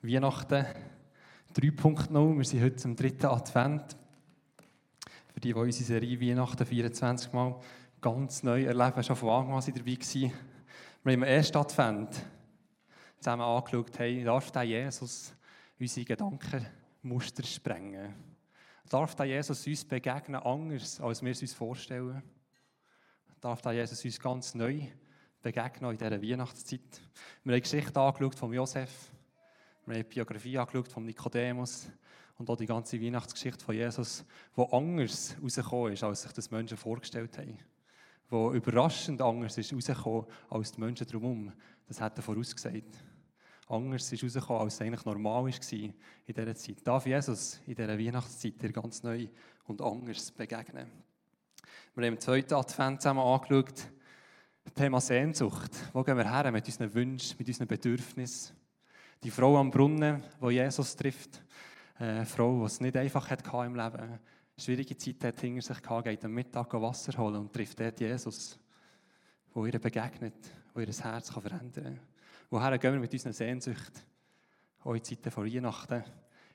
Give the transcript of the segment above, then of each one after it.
Weihnachten 3.0. Wir sind heute zum dritten Advent. Für die, die unsere Serie Weihnachten 24 Mal ganz neu erleben, schon von Anfang an dabei waren. Wir haben im ersten Advent zusammen angeschaut, hey, darf der Jesus unsere Gedankenmuster sprengen? Darf der Jesus uns begegnen anders, als wir es uns vorstellen? Darf der Jesus uns ganz neu begegnen in dieser Weihnachtszeit? Wir haben die Geschichte angeschaut von Josef wir haben die Biografie angeschaut von Nikodemus und auch die ganze Weihnachtsgeschichte von Jesus, wo anders rausgekommen ist, als sich das Menschen vorgestellt haben. Wo überraschend anders ist rausgekommen als die Menschen drumherum. Das hat er vorausgesagt. Anders ist rausgekommen, als es eigentlich normal war in dieser Zeit. Darf Jesus in dieser Weihnachtszeit dir ganz neu und anders begegnen? Wir haben im zweiten Advent zusammen angeschaut, Thema Sehnsucht. Wo gehen wir her mit unseren Wünschen, mit unseren Bedürfnissen? Die Frau am Brunnen, wo Jesus trifft, eine Frau, die es nicht einfach hatte im Leben, schwierige Zeit hat hinter sich gehabt, geht am Mittag Wasser holen und trifft dort Jesus, wo ihr begegnet, wo ihr Herz kann verändern kann. Woher gehen wir mit unseren Sehnsucht? Auch in Zeiten von Weihnachten,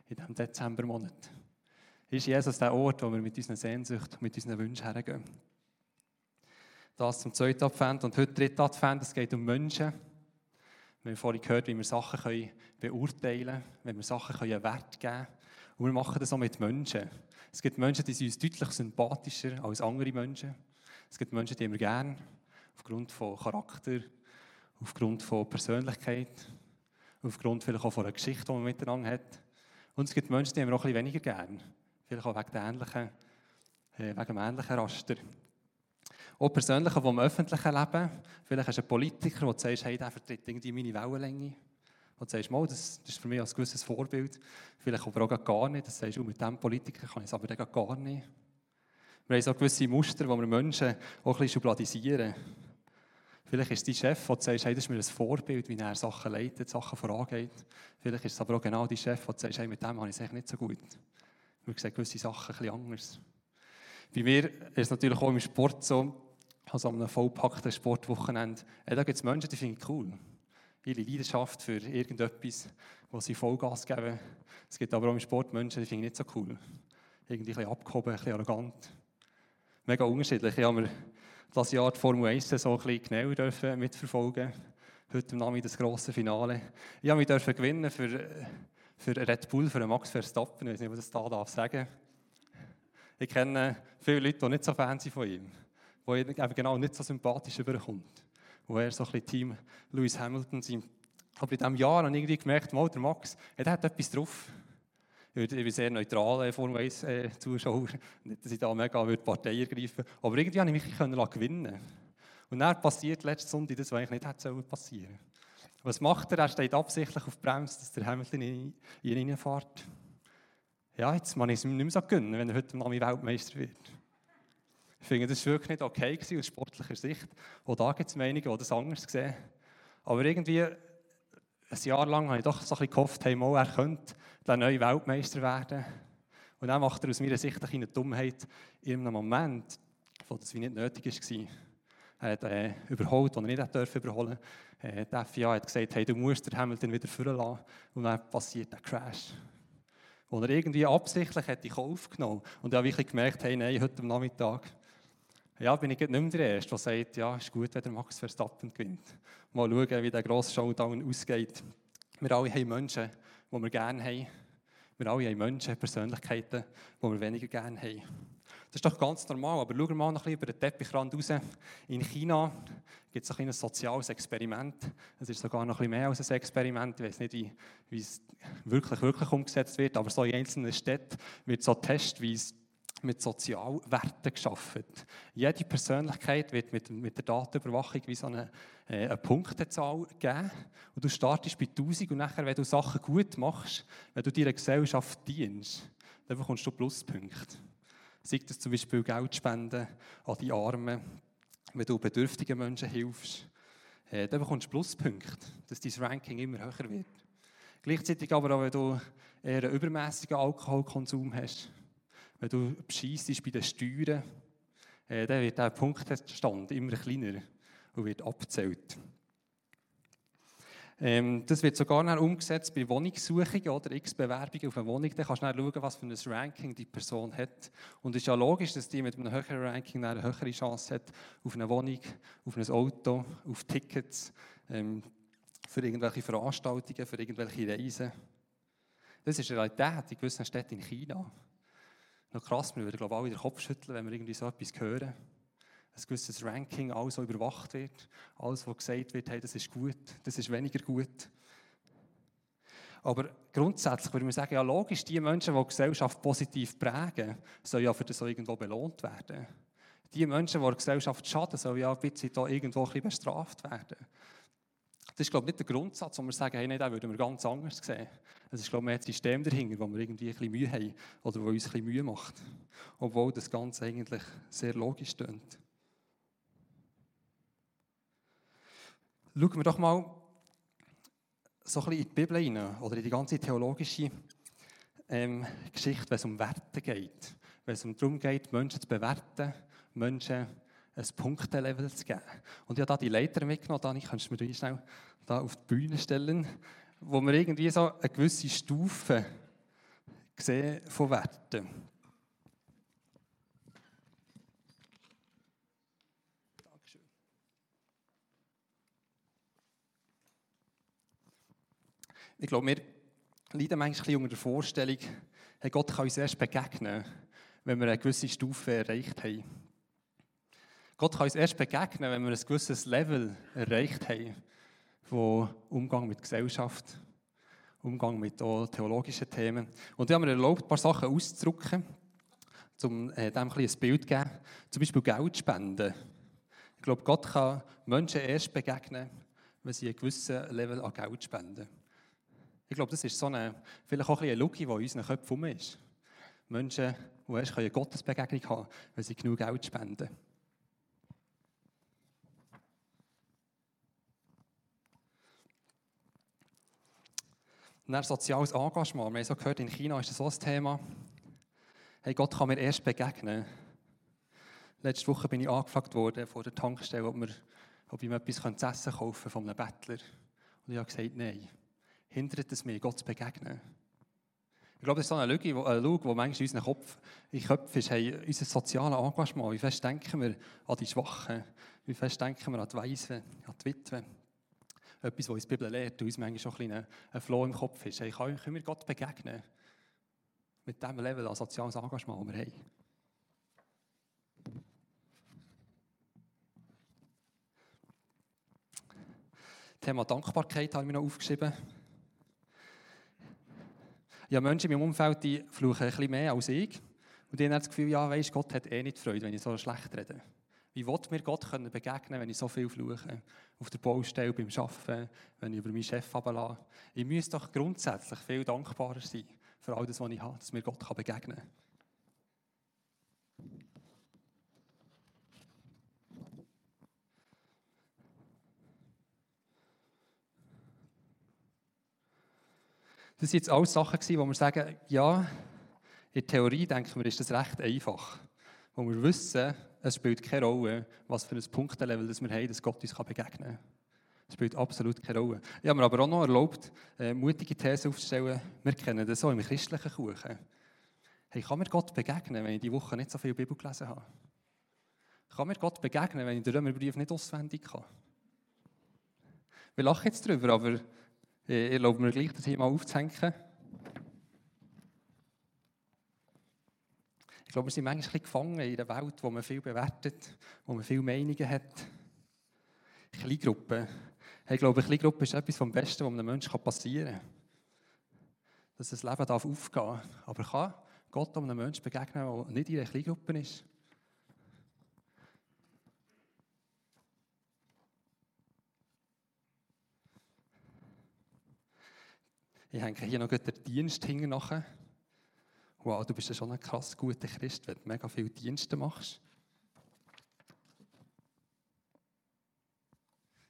in diesem Dezembermonat. Ist Jesus der Ort, wo wir mit unseren Sehnsucht, mit unseren Wünschen hergehen? Das zum zweiten Advent und heute dritter Advent, es geht um Menschen. Wir haben vorhin gehört, wie wir Sachen können beurteilen können, wenn wir Sachen einen Wert geben können. Und wir machen das auch mit Menschen. Es gibt Menschen, die sind uns deutlich sympathischer als andere Menschen. Es gibt Menschen, die wir gerne, aufgrund von Charakter, aufgrund von Persönlichkeit, aufgrund vielleicht auch von einer Geschichte, die man miteinander hat. Und es gibt Menschen, die haben wir auch ein bisschen weniger gerne. Vielleicht auch wegen, ähnlichen, äh, wegen dem ähnlichen Raster. Auch persönlich, vom öffentlichen Leben. Vielleicht hast du einen Politiker, der sagt, hey, der vertritt irgendwie meine Wellenlänge. Und sagst, mal, das ist für mich ein gewisses Vorbild. Vielleicht aber auch gar nicht. Das sagst du, mit diesem Politiker kann ich es aber gar nicht. Wir haben so gewisse Muster, wo wir Menschen auch ein bisschen schubladisieren. Vielleicht ist dein Chef, der sagt, hey, das ist mir ein Vorbild, wie er Sachen leitet, Sachen vorangeht. Vielleicht ist es aber auch genau dein Chef, der sagt, hey, mit dem habe ich es nicht so gut. Wir sehen gewisse Sachen ein bisschen anders. Bei mir ist es natürlich auch im Sport so, also an einem vollpackten Sportwochenende, ja, da gibt es Menschen, die finde ich cool. Ihre Leidenschaft für irgendetwas, wo sie Vollgas geben. Es gibt aber auch im Sport Menschen, die finde ich nicht so cool. Irgendwie ein bisschen abgehoben, ein bisschen arrogant. Mega unterschiedlich. Ich habe mir das Jahr die Formel 1 so ein bisschen genauer dürfen mitverfolgen Heute Abend das grosse Finale. Ich habe mich gewinnen für, für Red Bull, für Max Verstappen. Ich weiß nicht, was ich da darf sagen ich kenne viele Leute, die nicht so Fan sind von ihm, wo er eben genau nicht so sympathisch überkommt. Wo er so ein bisschen Team Lewis Hamilton sind. Aber in diesem Jahr habe ich irgendwie gemerkt, mal, der Max, er hat etwas drauf. Ich bin sehr neutral, äh, Formel 1 äh, Zuschauer. Nicht, dass ich da mega würde Partei ergreifen Aber irgendwie konnte ich mich können gewinnen Und dann passiert letzte Sonntag das, was eigentlich nicht hätte passieren Was macht er? Er steht absichtlich auf Bremse, dass der Hamilton in ihn reinfährt ja, jetzt kann ich es ihm nicht mehr so gönnen, wenn er heute Mami Weltmeister wird. Ich finde, das war wirklich nicht okay gewesen, aus sportlicher Sicht. Auch da gibt es Meinungen, die das anders sehen. Aber irgendwie, ein Jahr lang habe ich doch so ein bisschen gehofft, hey, mal, er könnte der neue Weltmeister werden. Und dann macht er aus meiner Sicht eine Dummheit in einem Moment, wo das nicht nötig war. Er hat äh, überholt, was er nicht durfte überholen. Äh, die FIA hat gesagt, hey, du musst den Hamilton wieder führen lassen. Und dann passiert der Crash wo er irgendwie absichtlich hätte in Kauf genommen. Und ich wirklich gemerkt, hey, nein, heute am Nachmittag ja, bin ich nicht mehr der Erste, der sagt, ja, ist gut, wenn der Max Verstappen gewinnt. Mal schauen, wie der grosse Showdown ausgeht. Wir alle haben Menschen, die wir gerne haben. Wir alle haben Menschen, Persönlichkeiten, die wir weniger gerne haben. Das ist doch ganz normal, aber schauen wir mal noch ein bisschen über den Teppichrand raus. In China gibt es ein, ein soziales Experiment. Es ist sogar noch ein bisschen mehr als ein Experiment. Ich weiß nicht, wie, wie es wirklich, wirklich umgesetzt wird, aber so in einzelnen Städten wird so testweise mit Sozialwerten geschaffen. Jede Persönlichkeit wird mit, mit der Datenüberwachung wie so eine, äh, eine Punktezahl geben. Und du startest bei 1000 und nachher, wenn du Sachen gut machst, wenn du deiner Gesellschaft dienst, dann bekommst du Pluspunkte. Sei das zum Beispiel Geld spenden an die Armen, wenn du bedürftigen Menschen hilfst, äh, dann bekommst du Pluspunkte, dass dein Ranking immer höher wird. Gleichzeitig aber auch, wenn du eher einen übermäßigen Alkoholkonsum hast, wenn du bescheissest bei den Steuern, äh, dann wird der Punktestand immer kleiner und wird abgezählt. Ähm, das wird sogar noch umgesetzt bei Wohnungssuchungen oder x Bewerbungen auf eine Wohnung. Dann kannst du dann schauen, was für ein Ranking die Person hat. Und es ist ja logisch, dass die mit einem höheren Ranking eine höhere Chance hat auf eine Wohnung, auf ein Auto, auf Tickets, ähm, für irgendwelche Veranstaltungen, für irgendwelche Reisen. Das ist eine Realität in gewissen Städten in China. Noch krass, wir würden glaube ich alle den Kopf schütteln, wenn wir irgendwie so etwas hören ein gewisses Ranking, alles, was überwacht wird, alles, was gesagt wird, hey, das ist gut, das ist weniger gut. Aber grundsätzlich würde man sagen, ja logisch, die Menschen, die die Gesellschaft positiv prägen, sollen ja für das irgendwo belohnt werden. Die Menschen, die der Gesellschaft schaden, sollen ja ein bisschen da irgendwo ein bisschen bestraft werden. Das ist, glaube ich, nicht der Grundsatz, wo wir sagen, hey, nein, den würden wir ganz anders sehen. Es ist, glaube ich, mehr das System dahinter, wo wir irgendwie ein bisschen Mühe haben oder wo uns ein bisschen Mühe macht. Obwohl das Ganze eigentlich sehr logisch klingt. Schauen wir doch mal so ein bisschen in die Bibel hinein oder in die ganze theologische ähm, Geschichte, wenn es um Werte geht. Wenn es darum geht, Menschen zu bewerten, Menschen ein Punktelevel zu geben. Und ich habe da die Leiter mitgenommen, Dani, kannst du mir schnell da auf die Bühne stellen, wo wir irgendwie so eine gewisse Stufe sehen von Werten. Ich glaube, wir leiden manchmal unter der Vorstellung, hey, Gott kann uns erst begegnen, wenn wir eine gewisse Stufe erreicht haben. Gott kann uns erst begegnen, wenn wir ein gewisses Level erreicht haben, wo Umgang mit Gesellschaft, Umgang mit theologischen Themen. Und ich habe mir erlaubt, ein paar Sachen auszudrücken, um äh, dem ein, ein Bild zu geben. Zum Beispiel Geld spenden. Ich glaube, Gott kann Menschen erst begegnen, wenn sie ein gewisses Level an Geld spenden. Ich glaube, das ist so eine, vielleicht auch ein eine Lücke, die in unseren Köpfen ist. Menschen, die erst eine Gottesbegegnung haben wenn sie genug Geld spenden. Dann soziales Engagement. Wir haben so gehört, in China ist das so ein Thema. Hey, Gott kann mir erst begegnen. Letzte Woche bin ich angefragt worden von der Tankstelle, ob, wir, ob ich mir etwas zu essen kaufen von einem Bettler. Und ich habe gesagt, nein hindert es mich, Gott zu begegnen. Ich glaube, das ist so eine Lüge, die manchmal in unserem Kopf, in Köpfen ist, hey, unser soziales Engagement, wie fest denken wir an die Schwachen, wie fest denken wir an die Weisen, an die Witwen. Etwas, was uns die Bibel lehrt, und uns manchmal schon ein, bisschen ein Floh im Kopf ist. Hey, können wir Gott begegnen? Mit dem Level an soziales Engagement, das wir haben. Thema Dankbarkeit habe ich mir noch aufgeschrieben. Ja, Menschen in meinem Umfeld die fluchen ein bisschen mehr als ich. Und die haben das Gefühl, ja, weißt, Gott hat eh nicht Freude, wenn ich so schlecht rede. Wie will mir Gott können begegnen, wenn ich so viel fluche? Auf der Baustelle, beim Arbeiten, wenn ich über meinen Chef runterlasse. Ich müsste doch grundsätzlich viel dankbarer sein für all das, was ich habe, dass mir Gott begegnen kann. Das sind jetzt alles Sachen, wo wir sagen, ja, in der Theorie denken wir, ist das recht einfach. Wo wir wissen, es spielt keine Rolle, was für ein Punktenlevel das wir haben, dass Gott uns begegnen kann. Es spielt absolut keine Rolle. Ich habe mir aber auch noch erlaubt, äh, mutige These aufzustellen. Wir kennen das so im christlichen Kuchen. Hey, kann mir Gott begegnen, wenn ich die Woche nicht so viel Bibel gelesen habe? Kann mir Gott begegnen, wenn ich den Römerbrief nicht auswendig kann? Wir lachen jetzt darüber, aber ich erlaube mir gleich, das hier mal aufzuhängen. Ich glaube, wir sind manchmal ein gefangen in einer Welt, wo man viel bewertet, wo man viele Meinungen hat. Kleingruppen. Ich glaube, eine Kleingruppe ist etwas vom Besten, was einem Menschen passieren kann. Dass das Leben aufgehen darf. Aber kann Gott einem Menschen begegnen, der nicht in einer Kleingruppe ist? Ich hänge hier noch den Dienst hinten nachher. Wow, du bist ja schon ein krass guter Christ, wenn du mega viele Dienste machst.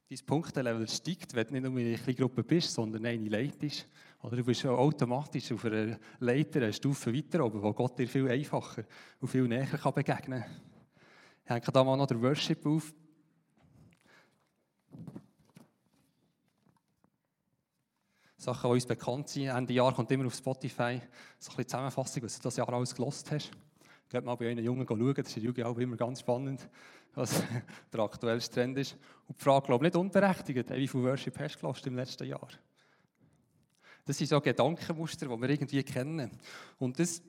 Dein Punktelevel steigt, wenn du nicht nur in einer Gruppe bist, sondern eine leitest. Oder du bist automatisch auf einer Leiter eine Stufe weiter oben, wo Gott dir viel einfacher und viel näher begegnen kann. Ich hänge da mal noch den Worship auf. Sachen, die uns bekannt sind. Ende Jahr kommt immer auf Spotify so ein bisschen Zusammenfassung, was du das Jahr alles gelost hast. Geht mal bei einem Jungen schauen, das ist in der auch immer ganz spannend, was der aktuellste Trend ist. Und die Frage, glaube ich, nicht unberechtigt, wie viel Worship hast du im letzten Jahr? Das sind so Gedankenmuster, die wir irgendwie kennen. Und das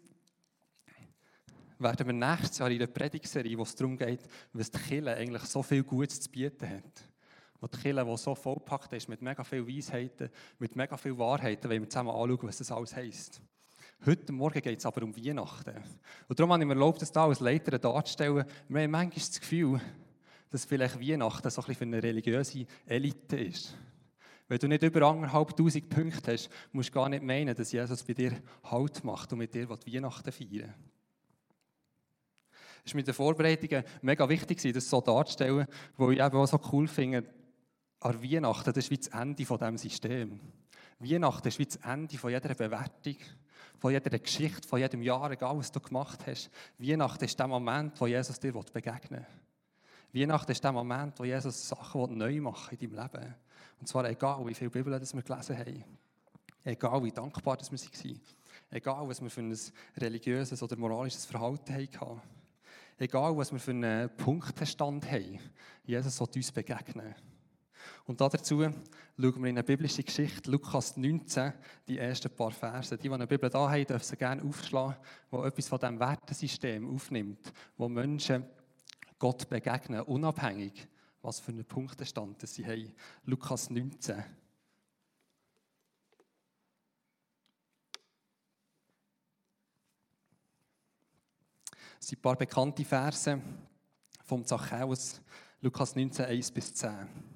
werden wir nächstes Jahr in der Predigserie, wo es darum geht, was die Kirche eigentlich so viel Gutes zu bieten hat. Wo die Kirche, die so vollpackt ist mit mega viel Weisheiten, mit mega viel Wahrheiten, wenn wir zusammen anschauen, was das alles heisst. Heute Morgen geht es aber um Weihnachten. Und darum habe ich mir erlaubt, das hier als Leiter darzustellen. Wir haben manchmal das Gefühl, dass vielleicht Weihnachten so ein bisschen für eine religiöse Elite ist. Wenn du nicht über anderthalb tausend Punkte hast, musst du gar nicht meinen, dass Jesus bei dir Halt macht und mit dir Weihnachten feiern Es war mit den Vorbereitungen mega wichtig, das so darzustellen, weil ich eben auch so cool finde, an Weihnachten, das ist wie das Ende von diesem System. Weihnachten ist wie das Ende von jeder Bewertung, von jeder Geschichte, von jedem Jahr, egal was du gemacht hast. Weihnachten ist der Moment, wo Jesus dir begegnen will. Weihnachten ist der Moment, wo Jesus Sachen neu machen in deinem Leben. Und zwar egal, wie viele Bibeln wir gelesen haben. Egal, wie dankbar wir waren. Egal, was wir für ein religiöses oder moralisches Verhalten hatten. Egal, was wir für einen Punktestand haben. Jesus soll uns begegnen. Und dazu schauen wir in eine biblische Geschichte, Lukas 19, die ersten paar Verse. Die, die eine Bibel da haben, dürfen sie gerne aufschlagen, wo etwas von diesem Wertesystem aufnimmt, wo Menschen Gott begegnen, unabhängig was für einen Punktestand sie haben. Lukas 19. Das sind ein paar bekannte Verse vom Zachäus, Lukas 19, 1 bis 10.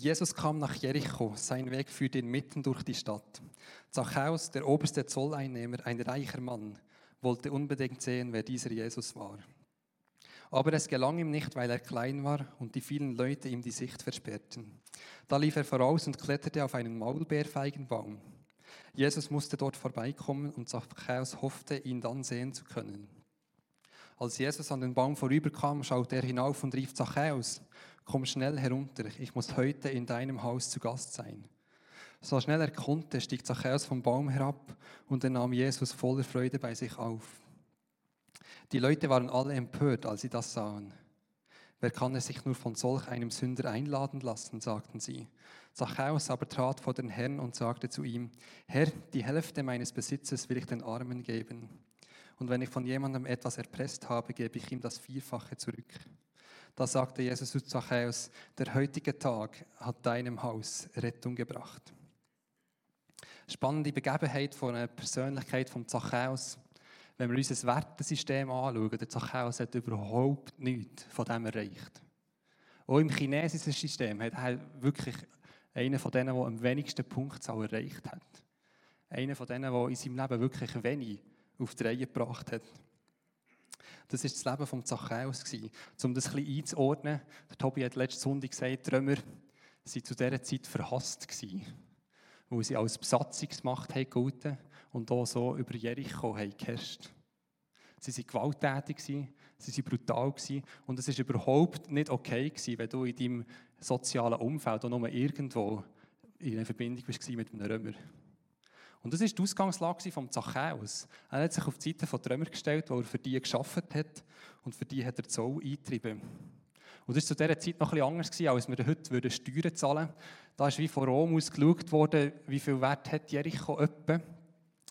Jesus kam nach Jericho, sein Weg führte ihn mitten durch die Stadt. Zachäus, der oberste Zolleinnehmer, ein reicher Mann, wollte unbedingt sehen, wer dieser Jesus war. Aber es gelang ihm nicht, weil er klein war und die vielen Leute ihm die Sicht versperrten. Da lief er voraus und kletterte auf einen Maulbeerfeigenbaum. Jesus musste dort vorbeikommen und Zachäus hoffte, ihn dann sehen zu können. Als Jesus an den Baum vorüberkam, schaute er hinauf und rief Zachäus, komm schnell herunter, ich muss heute in deinem Haus zu Gast sein. So schnell er konnte, stieg Zachäus vom Baum herab und er nahm Jesus voller Freude bei sich auf. Die Leute waren alle empört, als sie das sahen. Wer kann es sich nur von solch einem Sünder einladen lassen, sagten sie. Zachäus aber trat vor den Herrn und sagte zu ihm, Herr, die Hälfte meines Besitzes will ich den Armen geben. Und wenn ich von jemandem etwas erpresst habe, gebe ich ihm das Vierfache zurück. Da sagte Jesus zu Zachäus, der heutige Tag hat deinem Haus Rettung gebracht. Spannende Begebenheit von einer Persönlichkeit von Zachäus wenn wir uns das Wertesystem anschauen, der Zachäus hat überhaupt nichts von dem erreicht. Auch im chinesischen System hat er wirklich einer von denen, der am wenigsten Punktzahl erreicht hat. Einer von denen, der in seinem Leben wirklich wenig auf die Reihe gebracht hat. Das war das Leben von Zachäus. Um das ein bisschen einzuordnen, der Tobi hat letzte Sonntag gesagt, die Römer waren zu dieser Zeit verhasst, weil sie als Besatzungsmacht gelten und auch so über Jericho geherrscht. Sie waren gewalttätig, sie waren brutal und es war überhaupt nicht okay, wenn du in deinem sozialen Umfeld auch nur irgendwo in Verbindung warst mit einem Römer. Und das war die Ausgangslage von Zachäus. Er hat sich auf die Seite der Römer gestellt, wo er für die geschafft hat und für die hat er Zoll eingetrieben. Und das war zu dieser Zeit noch etwas anders, als wir heute Steuern zahlen würden. Da ist wie von Rom aus geschaut worden, wie viel Wert hat Jericho etwa.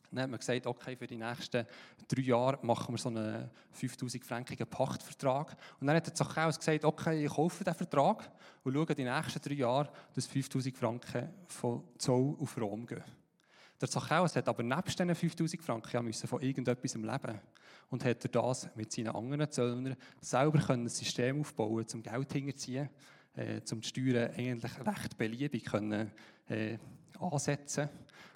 Dann hat man gesagt, okay, für die nächsten drei Jahre machen wir so einen 5000 frankigen Pachtvertrag. Und dann hat der Zachäus gesagt, okay, ich kaufe den Vertrag und schaue die nächsten drei Jahre, dass 5000 Franken von Zoll auf Rom gehen. Der Zachäus hat aber nebst diesen 5000 Franken müssen von irgendetwas im Leben und hat er das mit seinen anderen Zöllnern selber ein System aufbauen, zum Geld hinterziehen, äh, zum die Steuern eigentlich recht beliebig können, äh, ansetzen.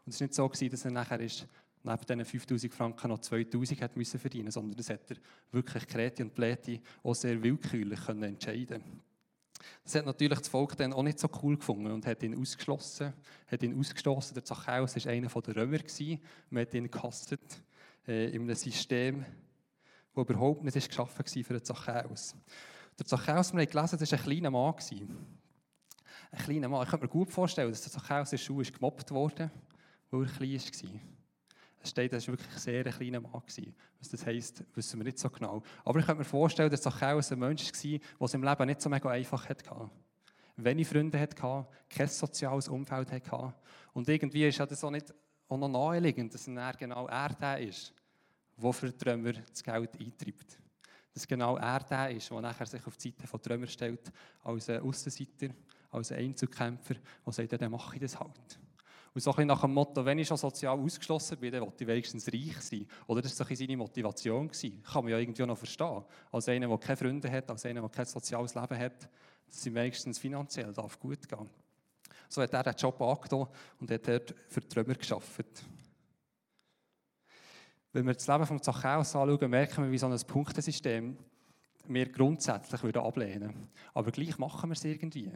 Und es war nicht so, gewesen, dass er nachher ist, neben diesen 5000 Franken noch 2000 hat müssen verdienen sondern das hat er wirklich Kreti und Pläti auch sehr willkürlich können entscheiden Das hat natürlich das Volk dann auch nicht so cool gefunden und hat ihn ausgeschlossen, hat ihn ausgestoßen. Der Zachäus war einer der Römer, man hat ihn gehastet äh, in einem System, das überhaupt nicht geschaffen war für den Zachäus. Der Zachäus, wir haben gelesen, das war ein kleiner Mann. ein kleiner Mann. Ich könnte mir gut vorstellen, dass der Zachäus in der Schule gemobbt wurde, weil er klein war. Steht, dass er wirklich ein sehr kleiner Mann war. Was das heisst, wissen wir nicht so genau. Aber ich könnte mir vorstellen, dass Zachäus ein Mensch war, der es im Leben nicht so mega einfach hatte. Wenig Freunde hatte, kein soziales Umfeld hatte. Und irgendwie ist das auch nicht auch noch naheliegend, dass er genau er der ist, der für Trümmer das Geld eintreibt. Dass genau er der ist, der nachher sich auf die Seite von Trümmer stellt, als ein Aussenseiter, als ein Einzelkämpfer, der sagt, dann mache ich das halt. Und so ein nach dem Motto, wenn ich schon sozial ausgeschlossen bin, dann will ich wenigstens reich sein. Oder das war seine Motivation. Gewesen. Kann man ja irgendwie noch verstehen. Als einer, der keine Freunde hat, als einer, der kein soziales Leben hat, dass ihm wenigstens finanziell darf gut gehen So hat er den Job angetan und hat dort für Trümmer gearbeitet. Wenn wir das Leben von Zachäus anschauen, merken wir, wie so ein Punktesystem wir grundsätzlich ablehnen würden. Aber gleich machen wir es irgendwie.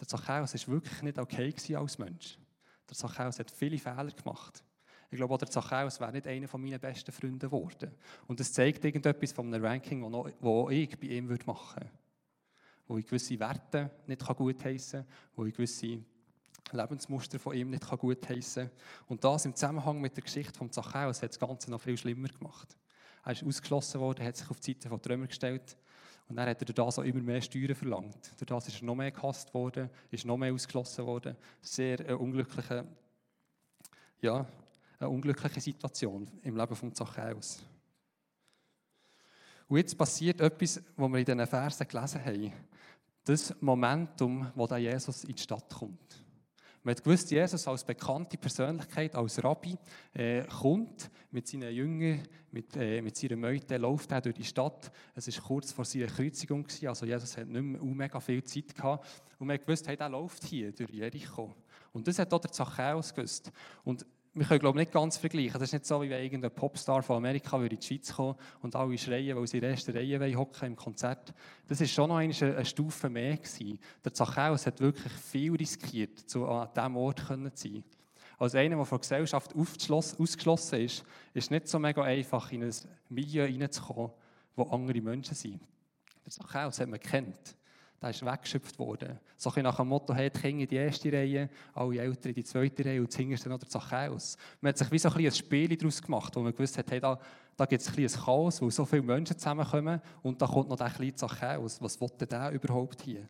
Der Zachäus war wirklich nicht okay als Mensch. Der Zachäus hat viele Fehler gemacht. Ich glaube, auch der Zachäus wäre nicht einer meiner besten Freunde geworden. Und das zeigt irgendetwas von einem Ranking, das ich bei ihm machen würde. Wo ich gewisse Werte nicht gutheissen kann, wo ich gewisse Lebensmuster von ihm nicht gutheissen kann. Und das im Zusammenhang mit der Geschichte von Zachäus hat das Ganze noch viel schlimmer gemacht. Er ist ausgeschlossen worden, hat sich auf die Seite von Trümmer gestellt und dann hat er durch das auch immer mehr Steuern verlangt. Durch das ist er noch mehr gehasst worden, ist noch mehr ausgeschlossen worden. Sehr eine unglückliche, ja, eine unglückliche Situation im Leben von Zachäus. Und jetzt passiert etwas, was wir in diesen Versen gelesen haben. Das Momentum, wo Jesus in die Stadt kommt. Man hat gewusst, Jesus als bekannte Persönlichkeit, als Rabbi, äh, kommt mit seinen Jüngern, mit, äh, mit seiner Meute, läuft er durch die Stadt. Es war kurz vor seiner Kreuzigung, gewesen, also Jesus hat nicht mehr mega viel Zeit gehabt. Und man hat gewusst, hey, der läuft hier durch Jericho. Und das hat auch der Zachäus gewusst. Und wir können glaube ich, nicht ganz vergleichen. Das ist nicht so, wie wenn irgendein Popstar von Amerika würde in die Schweiz kommen und alle schreien, weil sie in der ersten Reihe hocken im Konzert. Das war schon noch eine, eine Stufe mehr gewesen. Der Zachäus hat wirklich viel riskiert, um an diesem Ort zu sein. Als einer, der von der Gesellschaft ausgeschlossen ist, ist es nicht so mega einfach, in ein Milieu hineinzukommen, wo andere Menschen sind. Der Zachäus hat man kennt der ist weggeschöpft worden. So ein nach dem Motto, hey, die Kinder in die erste Reihe, alle Eltern in die zweite Reihe und das hinterste noch der Zachäus. Man hat sich wie so ein, ein Spiel daraus gemacht, wo man gewusst hat, hey, da, da gibt es ein, ein Chaos, weil so viele Menschen zusammenkommen und da kommt noch der kleine Zachäus. Was will denn der überhaupt hier?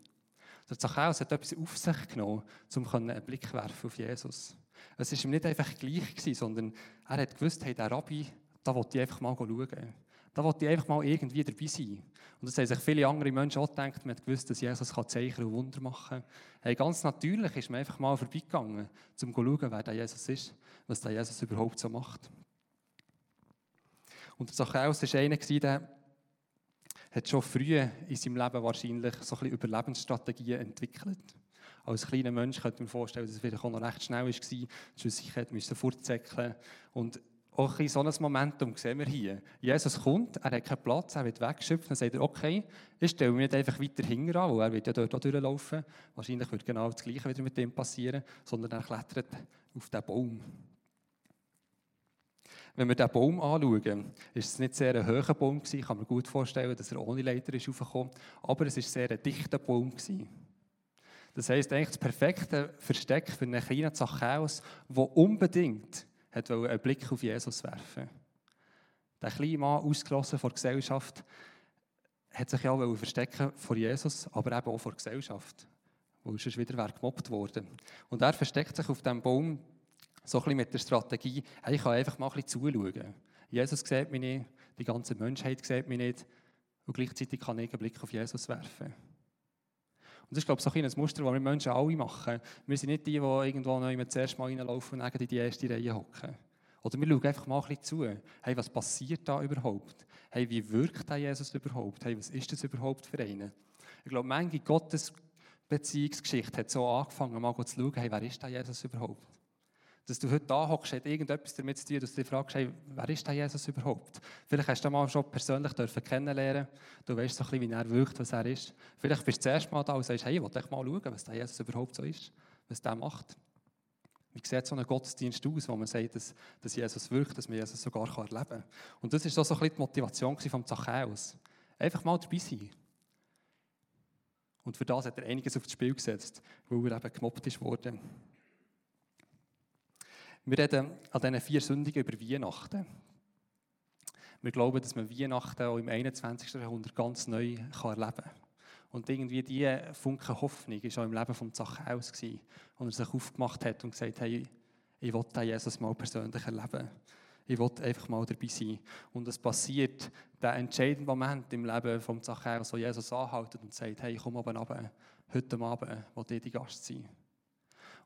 Der Zachäus hat etwas auf sich genommen, um einen Blick werfen auf Jesus. Es war ihm nicht einfach gleich, sondern er hat gewusst, hey, der Rabbi, da wollte ich einfach mal schauen. Da wollte ich einfach mal irgendwie dabei sein. Und das haben sich viele andere Menschen auch gedacht, man hat gewusst, dass Jesus Zeichen und Wunder machen kann. Hey, ganz natürlich ist man einfach mal vorbeigegangen, um zu schauen, wer der Jesus ist, was der Jesus überhaupt so macht. Und der Zachäus war einer, der hat schon früh in seinem Leben wahrscheinlich so ein bisschen Überlebensstrategien entwickelt. Als kleiner Mensch könnte man vorstellen, dass es vielleicht auch noch recht schnell war, sonst ich hätte fortzäckeln und auch in so einem Momentum sehen wir hier. Jesus kommt, er hat keinen Platz, er wird weggeschöpft, dann sagt er, okay, ich stelle mich nicht einfach weiter hinten an, weil er wird ja dort auch durchlaufen. Wahrscheinlich wird genau das Gleiche wieder mit dem passieren, sondern er klettert auf den Baum. Wenn wir diesen Baum anschauen, ist es nicht sehr ein hoher Baum gewesen. Kann mir gut vorstellen, dass er ohne Leiter ist raufgekommen, aber es ist sehr ein dichter Baum gewesen. Das heisst eigentlich das perfekte Versteck für einen kleinen Zachäus, der unbedingt hat einen Blick auf Jesus werfen. Der kleine Mann, ausgeschlossen von der Gesellschaft, hat sich ja auch verstecken vor Jesus, aber eben auch vor der Gesellschaft, er sonst wieder gemobbt worden. Und er versteckt sich auf dem Baum so ein bisschen mit der Strategie, hey, ich kann einfach mal ein bisschen zuschauen. Jesus sieht mich nicht, die ganze Menschheit sieht mich nicht und gleichzeitig kann ich einen Blick auf Jesus werfen. Und das ist, glaube ich, so ein, Muster, das wir Menschen alle machen. Wir sind nicht die, die irgendwo das erste Mal reinlaufen und in die erste Reihe hocken. Oder wir schauen einfach mal ein bisschen zu. Hey, was passiert da überhaupt? Hey, wie wirkt da Jesus überhaupt? Hey, was ist das überhaupt für einen? Ich glaube, manche Gottes Beziehungsgeschichte hat so angefangen, mal zu schauen, hey, wer ist da Jesus überhaupt? Dass du heute da hockst, hat irgendetwas damit zu tun, dass du dich fragst, hey, wer ist der Jesus überhaupt? Vielleicht hast du ihn mal schon persönlich dürfen kennenlernen Du weißt so ein bisschen, wie er wirkt, was er ist. Vielleicht bist du das erste Mal da und sagst, hey, ich will mal schauen, was der Jesus überhaupt so ist, was der macht. Wie sieht so ein Gottesdienst aus, wo man sagt, dass, dass Jesus wirkt, dass man Jesus sogar erleben kann? Und das war so ein bisschen die Motivation von Zachäus. Einfach mal dabei sein. Und für das hat er einiges aufs Spiel gesetzt, weil er eben gemobbt worden. Wir reden an diesen vier Sündigen über Weihnachten. Wir glauben, dass man Weihnachten auch im 21. Jahrhundert ganz neu erleben kann. Und irgendwie diese Funke Hoffnung war auch im Leben von Zachäus, und er sich aufgemacht hat und gesagt hat, hey, ich will Jesus mal persönlich erleben. Ich will einfach mal dabei sein. Und es passiert der entscheidende Moment im Leben von Zachäus, wo Jesus anhält und sagt, hey, komm oben runter. Heute Abend will ich die Gast sein.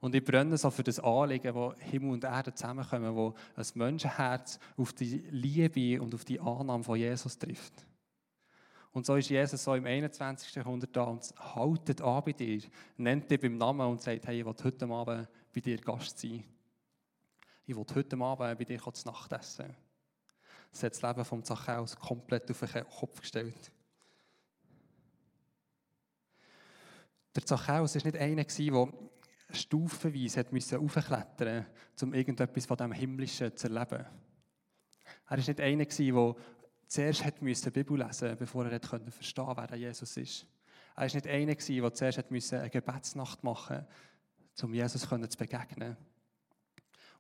Und ich brenne so für das Anliegen, wo Himmel und Erde zusammenkommen, wo ein Menschenherz auf die Liebe und auf die Annahme von Jesus trifft. Und so ist Jesus so im 21. Jahrhundert da und haltet an bei dir, nennt dich beim Namen und sagt, hey, ich will heute Abend bei dir Gast sein. Ich will heute Abend bei dir zu Nacht essen. Das hat das Leben von Zachäus komplett auf den Kopf gestellt. Der Zachäus war nicht einer, der stufenweise aufklettern musste, um irgendetwas von dem Himmlischen zu erleben. Er war nicht einer, der zuerst hat die Bibel lesen bevor er verstehen konnte, wer Jesus ist. Er war nicht einer, der zuerst eine Gebetsnacht machen um Jesus zu begegnen.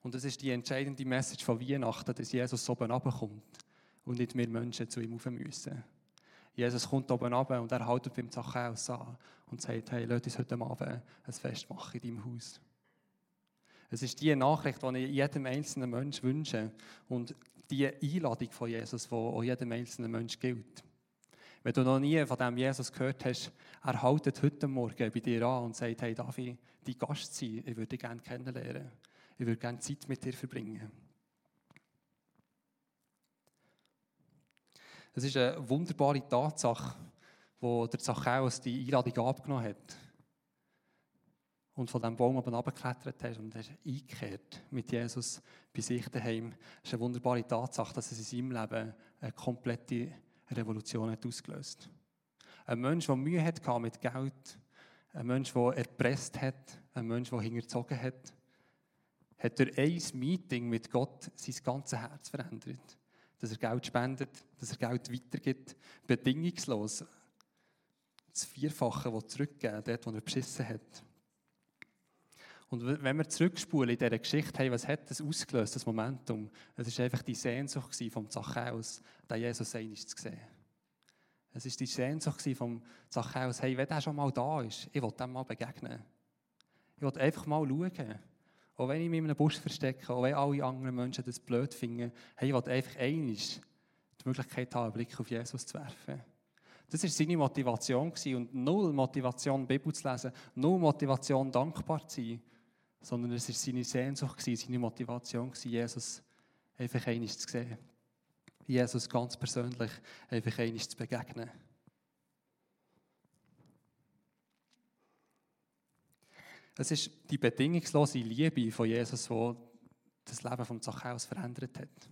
Und das ist die entscheidende Message von Weihnachten, dass Jesus oben runterkommt und nicht wir Menschen zu ihm rauf müssen. Jesus kommt oben und er haltet beim Zachäus an und sagt, hey, lass uns heute Abend ein Fest machen in deinem Haus. Es ist die Nachricht, die ich jedem einzelnen Menschen wünsche und die Einladung von Jesus, die auch jedem einzelnen Menschen gilt. Wenn du noch nie von dem Jesus gehört hast, er haltet heute Morgen bei dir an und sagt, hey, darf ich dein Gast sein? Ich würde dich gerne kennenlernen. Ich würde gerne Zeit mit dir verbringen. Es ist eine wunderbare Tatsache, wo der Zachäus die Einladung abgenommen hat und von diesem Baum oben runtergeklettert hat und ist eingekehrt mit Jesus bei sich daheim. Es ist eine wunderbare Tatsache, dass es in seinem Leben eine komplette Revolution hat ausgelöst Ein Mensch, der Mühe hatte mit Geld, ein Mensch, der erpresst hat, ein Mensch, der hinterzogen hat, hat durch ein Meeting mit Gott sein ganzes Herz verändert dass er Geld spendet, dass er Geld weitergibt, bedingungslos. Das Vierfache, zurückgeben, dort, wo er beschissen hat. Und wenn wir zurückspulen in dieser Geschichte, hey, was hat das ausgelöst, das Momentum? Es war einfach die Sehnsucht vom Zachäus, den Jesus einmal zu sehen. Es war die Sehnsucht vom Zachäus, hey, wenn der schon mal da ist, ich will dem mal begegnen. Ich will einfach mal schauen. Auch wenn ich mich in einem Bus verstecke, auch wenn alle anderen Menschen das blöd finden, hey, ich will einfach einmal die Möglichkeit haben, einen Blick auf Jesus zu werfen. Das war seine Motivation und null Motivation, Bibel zu lesen, null Motivation, dankbar zu sein, sondern es war seine Sehnsucht, seine Motivation, Jesus einfach einmal zu sehen. Jesus ganz persönlich einfach einmal zu begegnen. Es ist die bedingungslose Liebe von Jesus, die das Leben von Zachäus verändert hat.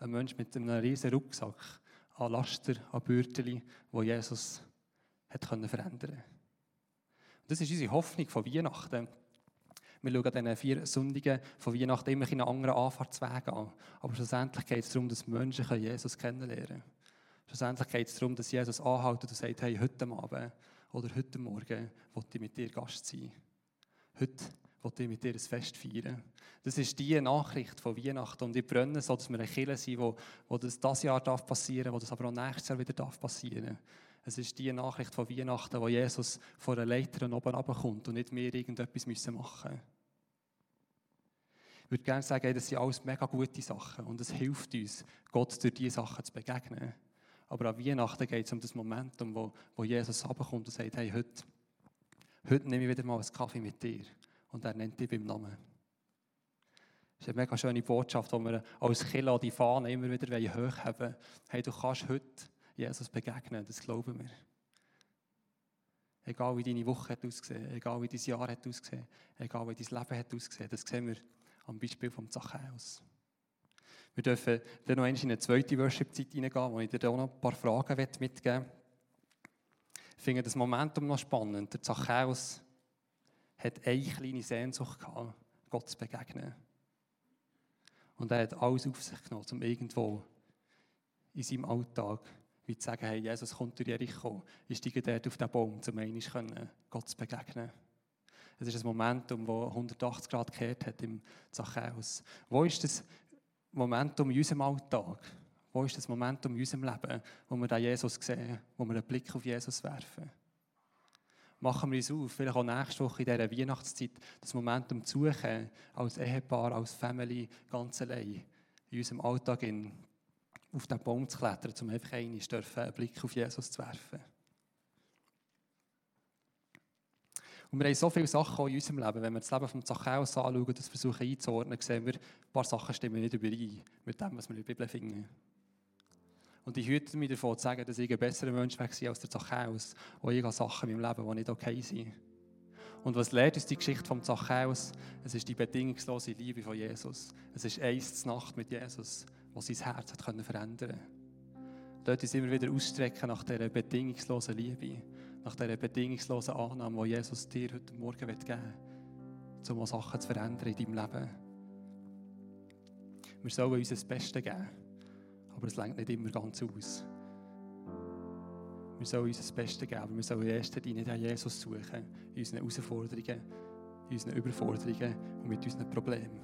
Ein Mensch mit einem riesen Rucksack an Laster, an Bürteli, wo Jesus hat verändern konnte. Das ist unsere Hoffnung von Weihnachten. Wir schauen diesen vier Sündigen von Weihnachten immer in einen anderen Anfahrtsweg an. Aber schlussendlich geht es darum, dass Menschen Jesus kennenlernen können. Schlussendlich geht es darum, dass Jesus anhält und sagt, hey, heute Abend oder heute Morgen wollte ich mit dir Gast sein. Heute ich mit dir ein Fest feiern. Das ist die Nachricht von Weihnachten. Und ich brenne so, dass wir eine Kirche sind, wo, wo das dieses Jahr darf passieren wo das aber auch nächstes Jahr wieder darf passieren Es ist die Nachricht von Weihnachten, wo Jesus vor der Leiter oben runterkommt und nicht mehr irgendetwas machen müssen. Ich würde gerne sagen, das sind alles mega gute Sachen und es hilft uns, Gott durch diese Sachen zu begegnen. Aber an Weihnachten geht es um das Momentum, wo, wo Jesus runterkommt und sagt, hey, heute, heute nehme ich wieder mal einen Kaffee mit dir. Und er nennt dich beim Namen. Das ist eine mega schöne Botschaft, die wir als Killer die Fahne immer wieder hochheben wollen. Hey, du kannst heute Jesus begegnen, das glauben wir. Egal wie deine Woche hat ausgesehen, egal wie dein Jahr hat ausgesehen, egal wie dein Leben hat ausgesehen, das sehen wir am Beispiel vom Zachäus. Wir dürfen dann noch in eine zweite Worship-Zeit hineingehen, wo ich dir auch noch ein paar Fragen mitgeben möchte. Ich finde das Momentum noch spannend. Der Zachäus hat eine kleine Sehnsucht gehabt, Gott zu begegnen. Und er hat alles auf sich genommen, um irgendwo in seinem Alltag wie zu sagen, hey, Jesus kommt durch Jericho, ich steige dort auf den Baum, um einmal Gott zu begegnen. Es ist ein Momentum, das 180 Grad gekehrt hat im Zachäus. Wo ist das Momentum in unserem Alltag? Wo ist das Momentum in unserem Leben, wo wir den Jesus sehen, wo wir einen Blick auf Jesus werfen? Machen wir uns auf, vielleicht auch nächste Woche in dieser Weihnachtszeit, das Momentum zu suchen, als Ehepaar, als Family, ganz allein, in unserem Alltag in, auf den Baum zu klettern, um einfach einmal einen Blick auf Jesus zu werfen. Und wir haben so viele Sachen in unserem Leben. Wenn wir das Leben von Zachäus anschauen und das versuchen einzuordnen, sehen wir, ein paar Sachen stimmen nicht überein mit dem, was wir in der Bibel finden. Und ich hüte mich davon zu sagen, dass ich ein besserer Mensch war als der Zachäus. Und ich habe Sachen in meinem Leben, die nicht okay sind. Und was lehrt uns die Geschichte vom Zachäus? Es ist die bedingungslose Liebe von Jesus. Es ist eins Nacht mit Jesus, was sein Herz hat verändern konnte. Dort ist immer wieder ausstrecken nach dieser bedingungslosen Liebe nach dieser bedingungslosen Annahme, die Jesus dir heute Morgen geben will, um Sachen zu verändern in deinem Leben. Wir sollen uns das Beste geben, aber es längt nicht immer ganz aus. Wir sollen uns das Beste geben, wir sollen in erster Linie Jesus suchen, in unseren Herausforderungen, in unseren Überforderungen und mit unseren Problemen.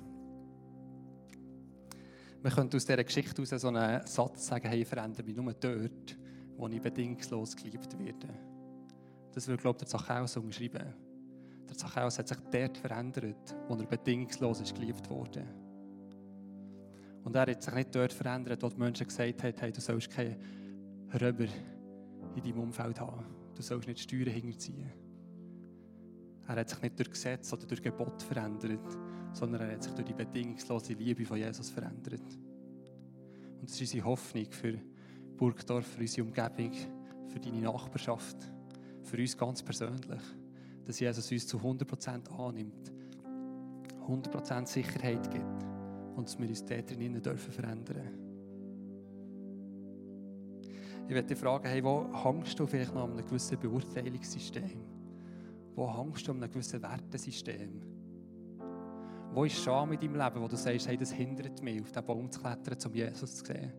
Wir können aus dieser Geschichte heraus so einen Satz sagen, hey, verändere mich nur dort, wo ich bedingungslos geliebt werde. Das würde, glaube ich, der Zachäus umschreiben. Der Zachäus hat sich dort verändert, wo er bedingungslos ist geliebt wurde. Und er hat sich nicht dort verändert, wo die Menschen gesagt haben, hey, du sollst keine Röber in deinem Umfeld haben. Du sollst nicht Steuern hinterziehen. Er hat sich nicht durch Gesetz oder durch Gebot verändert, sondern er hat sich durch die bedingungslose Liebe von Jesus verändert. Und das ist unsere Hoffnung für Burgdorf, für unsere Umgebung, für deine Nachbarschaft für uns ganz persönlich, dass Jesus uns zu 100% annimmt, 100% Sicherheit gibt und dass wir uns dort drinnen dürfen verändern Ich werde dich fragen, hey, wo hängst du vielleicht noch an einem gewissen Beurteilungssystem? Wo hängst du an einem gewissen Wertesystem? Wo ist Scham in deinem Leben, wo du sagst, hey, das hindert mich, auf den Baum zu klettern, um Jesus zu sehen?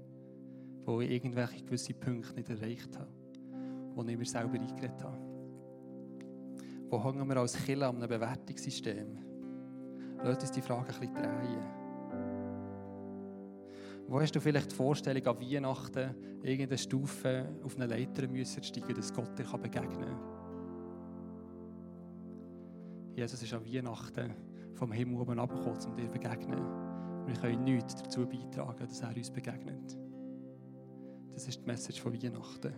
Wo ich irgendwelche gewisse Punkte nicht erreicht habe, wo ich mir selber eingeredet habe. Wo hängen wir als Killer an einem Bewertungssystem? Lass uns die Frage ein bisschen drehen. Wo hast du vielleicht die Vorstellung, an Weihnachten irgendeine Stufe auf eine Leiter müssen steigen, dass Gott dir begegnen kann? Jesus ist an Weihnachten vom Himmel oben abgekommen, um dir zu begegnen. Wir können nichts dazu beitragen, dass er uns begegnet. Das ist die Message von Weihnachten.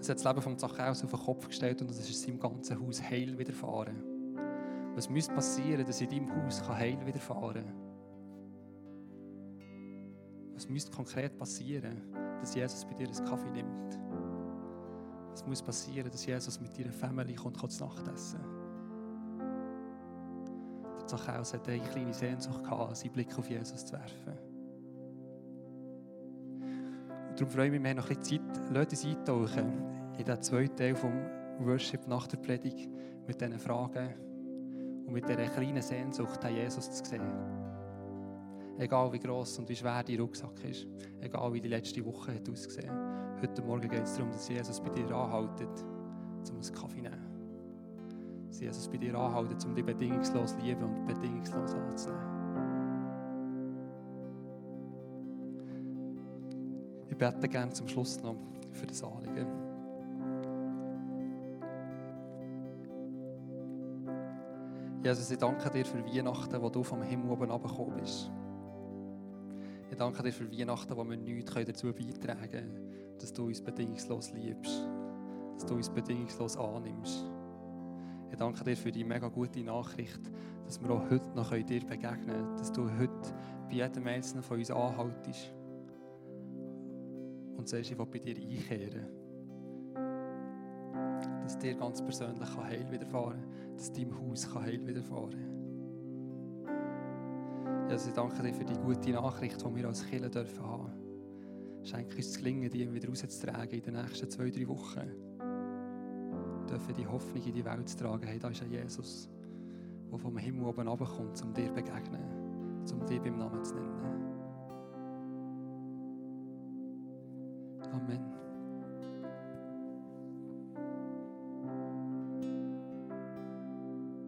Es hat das Leben von Zachäus auf den Kopf gestellt und es ist in seinem ganzen Haus heil widerfahren. Was müsste passieren, dass in deinem Haus heil widerfahren kann? Was müsste konkret passieren, dass Jesus bei dir einen Kaffee nimmt? Was muss passieren, dass Jesus mit deiner Familie kommt, kommt zu Nacht essen? Der Zachäus hatte eine kleine Sehnsucht gehabt, seinen Blick auf Jesus zu werfen. Darum freue ich mich, wir haben noch ein bisschen Zeit. Lasst uns eintauchen in den zweiten Teil des Worship nach der Predigt mit diesen Fragen und mit dieser kleinen Sehnsucht, den Jesus zu sehen. Egal wie gross und wie schwer dein Rucksack ist, egal wie die letzte Woche hat ausgesehen. Heute Morgen geht es darum, dass Jesus bei dir anhaltet, um einen Kaffee zu nehmen. Dass Jesus bei dir anhaltet, um dich bedingungslos lieben und bedingungslos anzunehmen. bete gerne zum Schluss noch für das Anliegen. Jesus, ich danke dir für Weihnachten, wo du vom Himmel oben abgekommen bist. Ich danke dir für Weihnachten, wo wir nichts dazu beitragen können, dass du uns bedingungslos liebst, dass du uns bedingungslos annimmst. Ich danke dir für die mega gute Nachricht, dass wir auch heute noch dir begegnen können, dass du heute bei jedem Einzelnen von uns anhaltest und sagst, ich will bei dir einkehren. Dass dir ganz persönlich Heil widerfahren kann, dass deinem Haus Heil widerfahren kann. Jesus, ich danke dir für die gute Nachricht, die wir als Kirche dürfen haben. Schenke uns das Gelingen, die wieder rauszutragen in den nächsten zwei, drei Wochen. Wir dürfen die Hoffnung in die Welt zu tragen. Hey, da ist ein Jesus, der vom Himmel oben runterkommt, um dir zu begegnen, um dich beim Namen zu nennen.